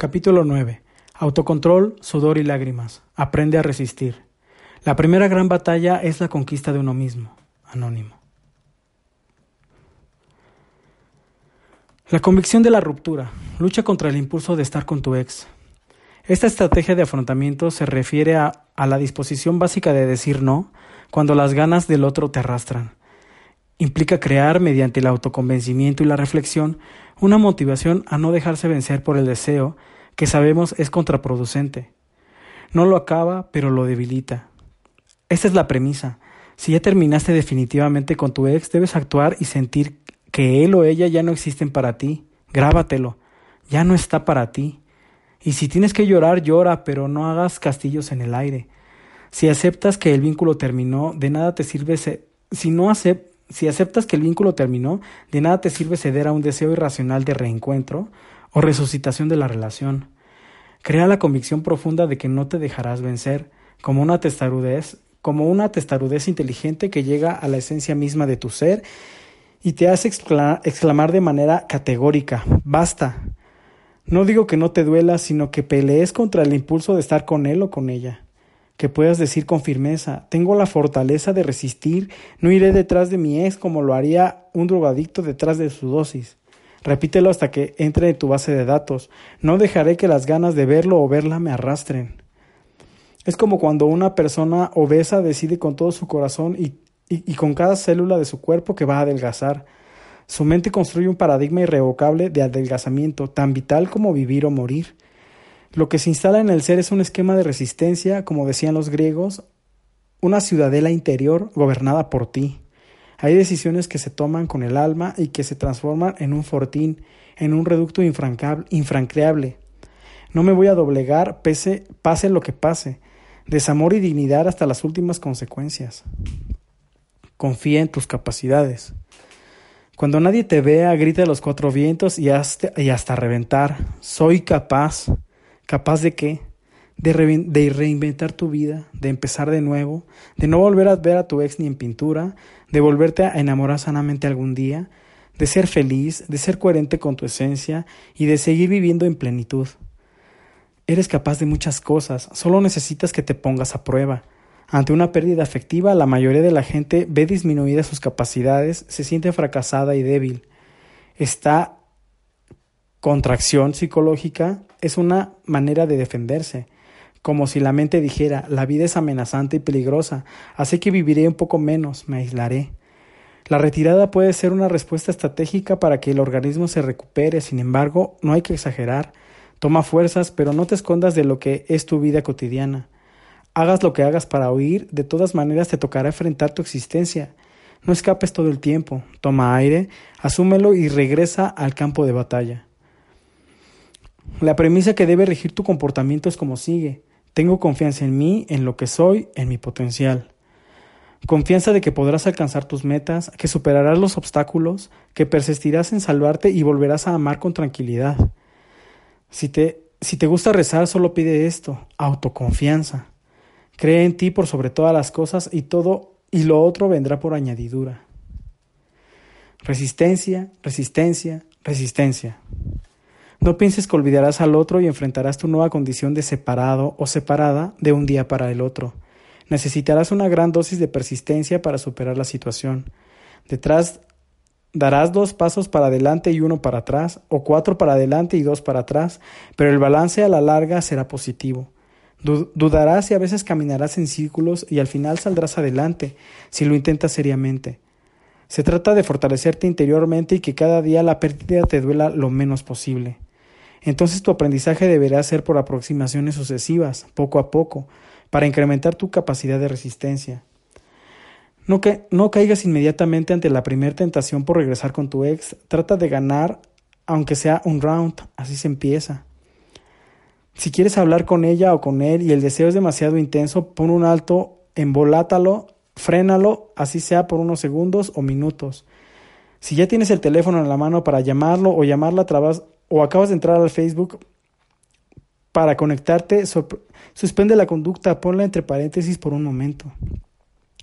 Capítulo 9. Autocontrol, sudor y lágrimas. Aprende a resistir. La primera gran batalla es la conquista de uno mismo. Anónimo. La convicción de la ruptura. Lucha contra el impulso de estar con tu ex. Esta estrategia de afrontamiento se refiere a, a la disposición básica de decir no cuando las ganas del otro te arrastran. Implica crear, mediante el autoconvencimiento y la reflexión, una motivación a no dejarse vencer por el deseo que sabemos es contraproducente. No lo acaba, pero lo debilita. Esta es la premisa. Si ya terminaste definitivamente con tu ex, debes actuar y sentir que él o ella ya no existen para ti. Grábatelo. Ya no está para ti. Y si tienes que llorar, llora, pero no hagas castillos en el aire. Si aceptas que el vínculo terminó, de nada te sirve si no si aceptas que el vínculo terminó, de nada te sirve ceder a un deseo irracional de reencuentro o resucitación de la relación. Crea la convicción profunda de que no te dejarás vencer, como una testarudez, como una testarudez inteligente que llega a la esencia misma de tu ser y te hace exclamar de manera categórica, basta. No digo que no te duela, sino que pelees contra el impulso de estar con él o con ella. Que puedas decir con firmeza, tengo la fortaleza de resistir, no iré detrás de mi ex como lo haría un drogadicto detrás de su dosis. Repítelo hasta que entre en tu base de datos. No dejaré que las ganas de verlo o verla me arrastren. Es como cuando una persona obesa decide con todo su corazón y, y, con cada célula de su cuerpo que va a adelgazar. Su mente construye un paradigma irrevocable de adelgazamiento, tan vital como vivir o morir. Lo que se instala en el ser es un esquema de resistencia, como decían los griegos, una ciudadela interior gobernada por ti. Hay decisiones que se toman con el alma y que se transforman en un fortín, en un reducto infranqueable. No me voy a doblegar, pese, pase lo que pase. Desamor y dignidad hasta las últimas consecuencias. Confía en tus capacidades. Cuando nadie te vea, grita a los cuatro vientos y hasta, y hasta reventar. Soy capaz. ¿Capaz de qué? de, reinventar tu vida, de empezar de nuevo, de no volver a ver a tu ex ni en pintura, de volverte a enamorar sanamente algún día, de ser feliz, de ser coherente con tu esencia y de seguir viviendo en plenitud. Eres capaz de muchas cosas, solo necesitas que te pongas a prueba. Ante una pérdida afectiva, la mayoría de la gente ve disminuidas sus capacidades, se siente fracasada y débil. Esta contracción psicológica es una manera de defenderse como si la mente dijera, la vida es amenazante y peligrosa, así que viviré un poco menos, me aislaré. La retirada puede ser una respuesta estratégica para que el organismo se recupere, sin embargo, no hay que exagerar. Toma fuerzas, pero no te escondas de lo que es tu vida cotidiana. Hagas lo que hagas para huir, de todas maneras te tocará enfrentar tu existencia. No escapes todo el tiempo, toma aire, asúmelo y regresa al campo de batalla. La premisa que debe regir tu comportamiento es como sigue. Tengo confianza en mí, en lo que soy, en mi potencial. Confianza de que podrás alcanzar tus metas, que superarás los obstáculos, que persistirás en salvarte y volverás a amar con tranquilidad. Si te, si te gusta rezar, solo pide esto, autoconfianza. Cree en ti por sobre todas las cosas y todo y lo otro vendrá por añadidura. Resistencia, resistencia, resistencia. No pienses que olvidarás al otro y enfrentarás tu nueva condición de separado o separada de un día para el otro. Necesitarás una gran dosis de persistencia para superar la situación. Detrás darás dos pasos para adelante y uno para atrás, o cuatro para adelante y dos para atrás, pero el balance a la larga será positivo. Dudarás y a veces caminarás en círculos y al final saldrás adelante si lo intentas seriamente. Se trata de fortalecerte interiormente y que cada día la pérdida te duela lo menos posible. Entonces tu aprendizaje deberá ser por aproximaciones sucesivas, poco a poco, para incrementar tu capacidad de resistencia. No, que, no caigas inmediatamente ante la primera tentación por regresar con tu ex. Trata de ganar, aunque sea un round, así se empieza. Si quieres hablar con ella o con él y el deseo es demasiado intenso, pon un alto, embolátalo, frénalo, así sea por unos segundos o minutos. Si ya tienes el teléfono en la mano para llamarlo o llamarla a través o acabas de entrar al Facebook para conectarte, suspende la conducta, ponla entre paréntesis por un momento.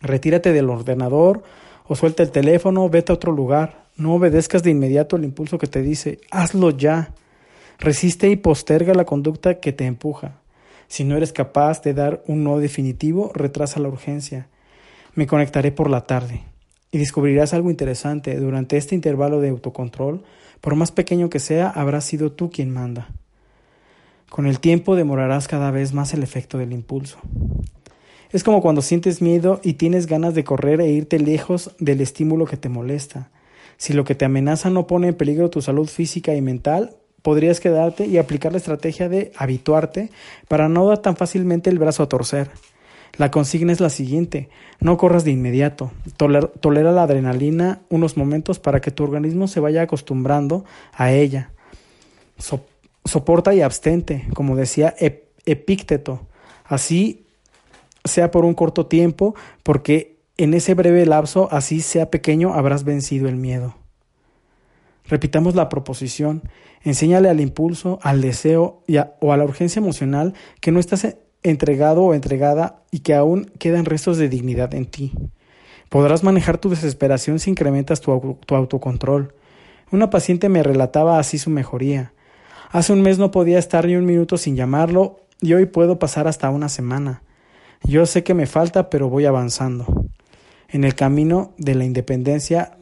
Retírate del ordenador o suelta el teléfono, vete a otro lugar. No obedezcas de inmediato el impulso que te dice, hazlo ya. Resiste y posterga la conducta que te empuja. Si no eres capaz de dar un no definitivo, retrasa la urgencia. Me conectaré por la tarde. Y descubrirás algo interesante. Durante este intervalo de autocontrol, por más pequeño que sea, habrás sido tú quien manda. Con el tiempo demorarás cada vez más el efecto del impulso. Es como cuando sientes miedo y tienes ganas de correr e irte lejos del estímulo que te molesta. Si lo que te amenaza no pone en peligro tu salud física y mental, podrías quedarte y aplicar la estrategia de habituarte para no dar tan fácilmente el brazo a torcer. La consigna es la siguiente, no corras de inmediato, tolera la adrenalina unos momentos para que tu organismo se vaya acostumbrando a ella. soporta y abstente, como decía Epícteto. Así sea por un corto tiempo, porque en ese breve lapso, así sea pequeño, habrás vencido el miedo. Repitamos la proposición, enséñale al impulso, al deseo y o a la urgencia emocional que no estás entregado o entregada y que aún quedan restos de dignidad en ti. Podrás manejar tu desesperación si incrementas tu, tu autocontrol. Una paciente me relataba así su mejoría. Hace un mes no podía estar ni un minuto sin llamarlo y hoy puedo pasar hasta una semana. Yo sé que me falta, pero voy avanzando. En el camino de la independencia,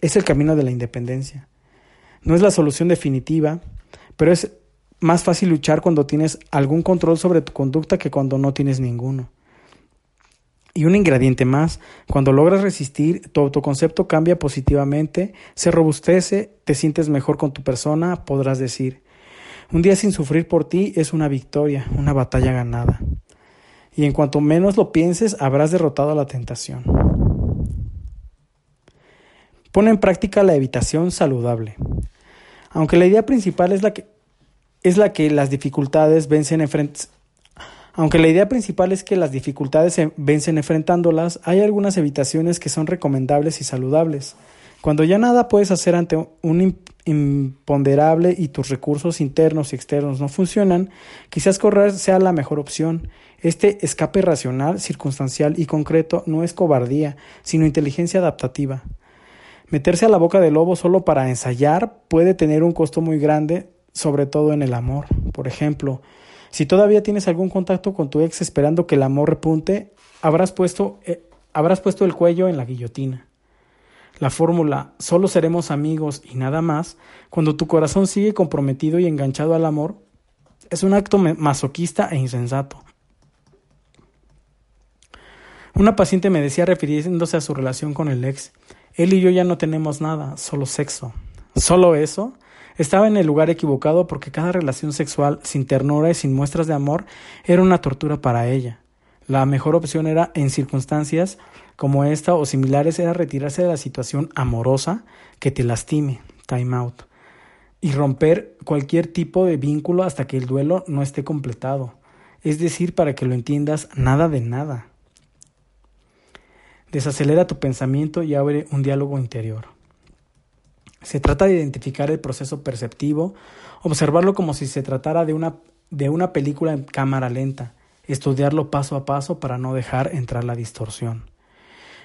es el camino de la independencia. No es la solución definitiva, pero es más fácil luchar cuando tienes algún control sobre tu conducta que cuando no tienes ninguno. Y un ingrediente más, cuando logras resistir, tu autoconcepto cambia positivamente, se robustece, te sientes mejor con tu persona, podrás decir, un día sin sufrir por ti es una victoria, una batalla ganada y en cuanto menos lo pienses habrás derrotado a la tentación. Pone en práctica la evitación saludable. Aunque la idea principal es la que, es la que las dificultades vencen aunque la idea principal es que las dificultades se vencen enfrentándolas, hay algunas evitaciones que son recomendables y saludables. Cuando ya nada puedes hacer ante un imponderable y tus recursos internos y externos no funcionan, quizás correr sea la mejor opción este escape racional, circunstancial y concreto no es cobardía, sino inteligencia adaptativa. Meterse a la boca del lobo solo para ensayar puede tener un costo muy grande, sobre todo en el amor. Por ejemplo, si todavía tienes algún contacto con tu ex esperando que el amor repunte, habrás puesto, eh, habrás puesto el cuello en la guillotina. La fórmula solo seremos amigos y nada más, cuando tu corazón sigue comprometido y enganchado al amor, es un acto masoquista e insensato. Una paciente me decía refiriéndose a su relación con el ex, él y yo ya no tenemos nada, solo sexo. ¿Solo eso? Estaba en el lugar equivocado porque cada relación sexual sin ternura y sin muestras de amor era una tortura para ella. La mejor opción era, en circunstancias como esta o similares, era retirarse de la situación amorosa que te lastime, time out, y romper cualquier tipo de vínculo hasta que el duelo no esté completado. Es decir, para que lo entiendas, nada de nada. Desacelera tu pensamiento y abre un diálogo interior. Se trata de identificar el proceso perceptivo, observarlo como si se tratara de una, de una película en cámara lenta, estudiarlo paso a paso para no dejar entrar la distorsión.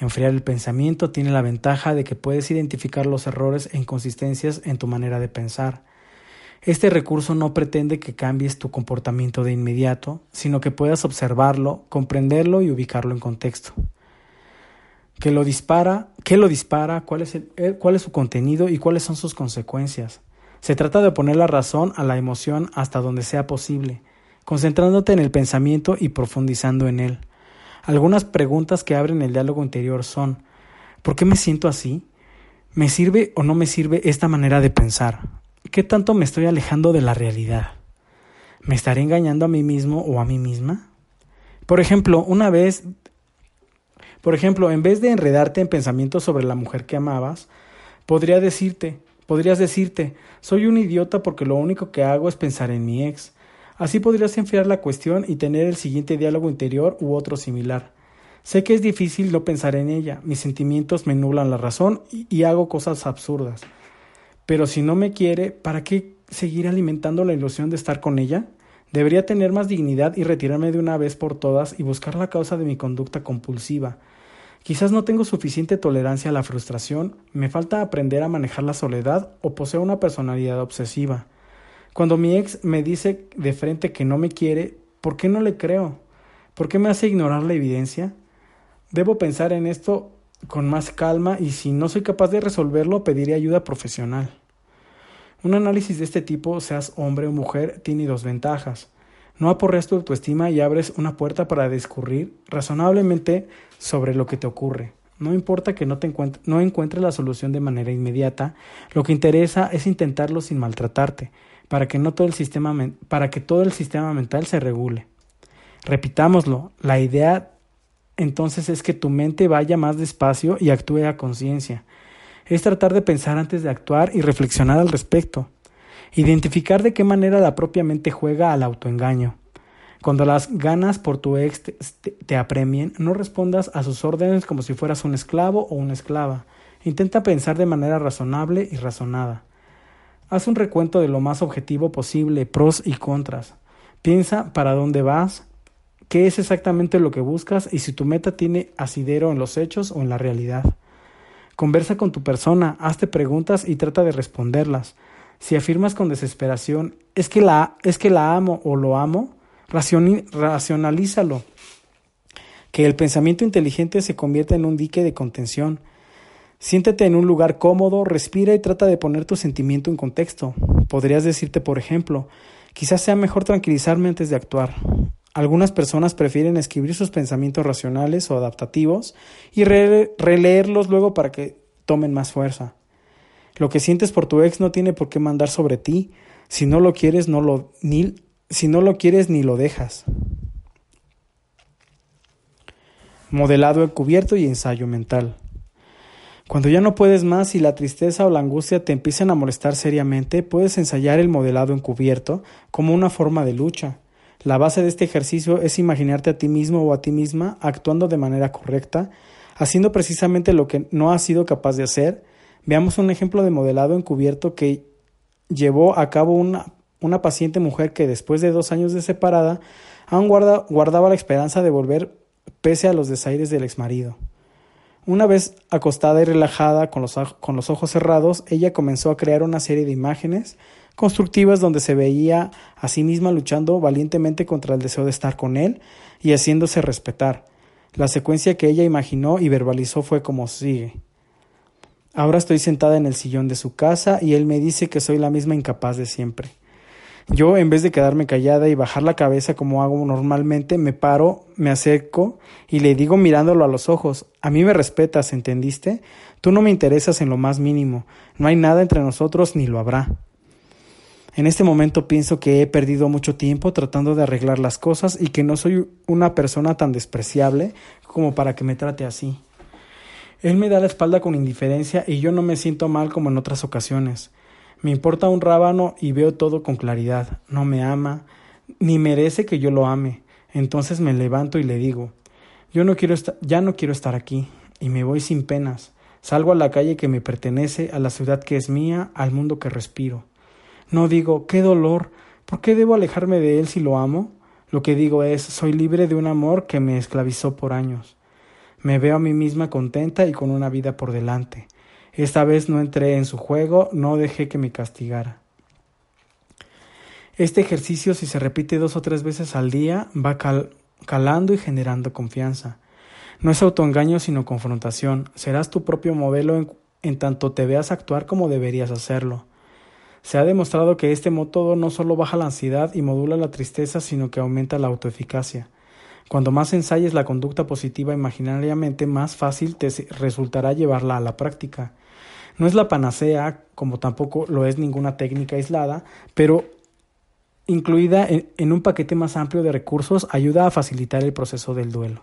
Enfriar el pensamiento tiene la ventaja de que puedes identificar los errores e inconsistencias en tu manera de pensar. Este recurso no pretende que cambies tu comportamiento de inmediato, sino que puedas observarlo, comprenderlo y ubicarlo en contexto que lo dispara, qué lo dispara, cuál es, el, eh, cuál es su contenido y cuáles son sus consecuencias. Se trata de poner la razón a la emoción hasta donde sea posible, concentrándote en el pensamiento y profundizando en él. Algunas preguntas que abren el diálogo interior son ¿Por qué me siento así? ¿Me sirve o no me sirve esta manera de pensar? ¿Qué tanto me estoy alejando de la realidad? ¿Me estaré engañando a mí mismo o a mí misma? Por ejemplo, una vez por ejemplo, en vez de enredarte en pensamientos sobre la mujer que amabas, podría decirte, podrías decirte, soy un idiota porque lo único que hago es pensar en mi ex. Así podrías enfriar la cuestión y tener el siguiente diálogo interior u otro similar. Sé que es difícil no pensar en ella, mis sentimientos me nublan la razón y, y hago cosas absurdas. Pero si no me quiere, ¿para qué seguir alimentando la ilusión de estar con ella? Debería tener más dignidad y retirarme de una vez por todas y buscar la causa de mi conducta compulsiva. Quizás no tengo suficiente tolerancia a la frustración, me falta aprender a manejar la soledad o poseo una personalidad obsesiva. Cuando mi ex me dice de frente que no me quiere, ¿por qué no le creo? ¿Por qué me hace ignorar la evidencia? Debo pensar en esto con más calma y si no soy capaz de resolverlo pediré ayuda profesional. Un análisis de este tipo, seas hombre o mujer, tiene dos ventajas. No aporreas tu autoestima y abres una puerta para discurrir razonablemente sobre lo que te ocurre. No importa que no, te no encuentres la solución de manera inmediata, lo que interesa es intentarlo sin maltratarte, para que, no todo el sistema para que todo el sistema mental se regule. Repitámoslo, la idea entonces es que tu mente vaya más despacio y actúe a conciencia es tratar de pensar antes de actuar y reflexionar al respecto. Identificar de qué manera la propia mente juega al autoengaño. Cuando las ganas por tu ex te, apremien, no respondas a sus órdenes como si fueras un esclavo o una esclava. Intenta pensar de manera razonable y razonada. Haz un recuento de lo más objetivo posible, pros y contras. Piensa para dónde vas, qué es exactamente lo que buscas y si tu meta tiene asidero en los hechos o en la realidad. Conversa con tu persona, hazte preguntas y trata de responderlas. Si afirmas con desesperación, es que la, es que la amo o lo amo, racionalízalo. Que el pensamiento inteligente se convierta en un dique de contención. Siéntete en un lugar cómodo, respira y trata de poner tu sentimiento en contexto. Podrías decirte, por ejemplo, quizás sea mejor tranquilizarme antes de actuar. Algunas personas prefieren escribir sus pensamientos racionales o adaptativos y releerlos luego para que tomen más fuerza. Lo que sientes por tu ex no tiene por qué mandar sobre ti. Si no lo quieres, no lo ni si no lo quieres ni lo dejas. Modelado encubierto y ensayo mental. Cuando ya no puedes más y la tristeza o la angustia te empiezan a molestar seriamente, puedes ensayar el modelado encubierto como una forma de lucha. La base de este ejercicio es imaginarte a ti mismo o a ti misma actuando de manera correcta, haciendo precisamente lo que no has sido capaz de hacer. Veamos un ejemplo de modelado encubierto que llevó a cabo una, una paciente mujer que después de dos años de separada aún guardaba la esperanza de volver pese a los desaires del exmarido. Una vez acostada y relajada con los, con los ojos cerrados, ella comenzó a crear una serie de imágenes constructivas donde se veía a sí misma luchando valientemente contra el deseo de estar con él y haciéndose respetar. La secuencia que ella imaginó y verbalizó fue como sigue. Ahora estoy sentada en el sillón de su casa y él me dice que soy la misma incapaz de siempre. Yo, en vez de quedarme callada y bajar la cabeza como hago normalmente, me paro, me acerco y le digo mirándolo a los ojos, a mí me respetas, ¿entendiste? Tú no me interesas en lo más mínimo, no hay nada entre nosotros ni lo habrá. En este momento pienso que he perdido mucho tiempo tratando de arreglar las cosas y que no soy una persona tan despreciable como para que me trate así. Él me da la espalda con indiferencia y yo no me siento mal como en otras ocasiones. Me importa un rábano y veo todo con claridad. No me ama, ni merece que yo lo ame. Entonces me levanto y le digo, yo no quiero ya no quiero estar aquí, y me voy sin penas. Salgo a la calle que me pertenece, a la ciudad que es mía, al mundo que respiro. No digo, qué dolor, ¿por qué debo alejarme de él si lo amo? Lo que digo es, soy libre de un amor que me esclavizó por años. Me veo a mí misma contenta y con una vida por delante. Esta vez no entré en su juego, no dejé que me castigara. Este ejercicio, si se repite dos o tres veces al día, va calando y generando confianza. No es autoengaño, sino confrontación. Serás tu propio modelo en tanto te veas actuar como deberías hacerlo. Se ha demostrado que este método no solo baja la ansiedad y modula la tristeza, sino que aumenta la autoeficacia. Cuando más ensayes la conducta positiva imaginariamente, más fácil te resultará llevarla a la práctica. No es la panacea, como tampoco lo es ninguna técnica aislada, pero incluida en un paquete más amplio de recursos ayuda a facilitar el proceso del duelo.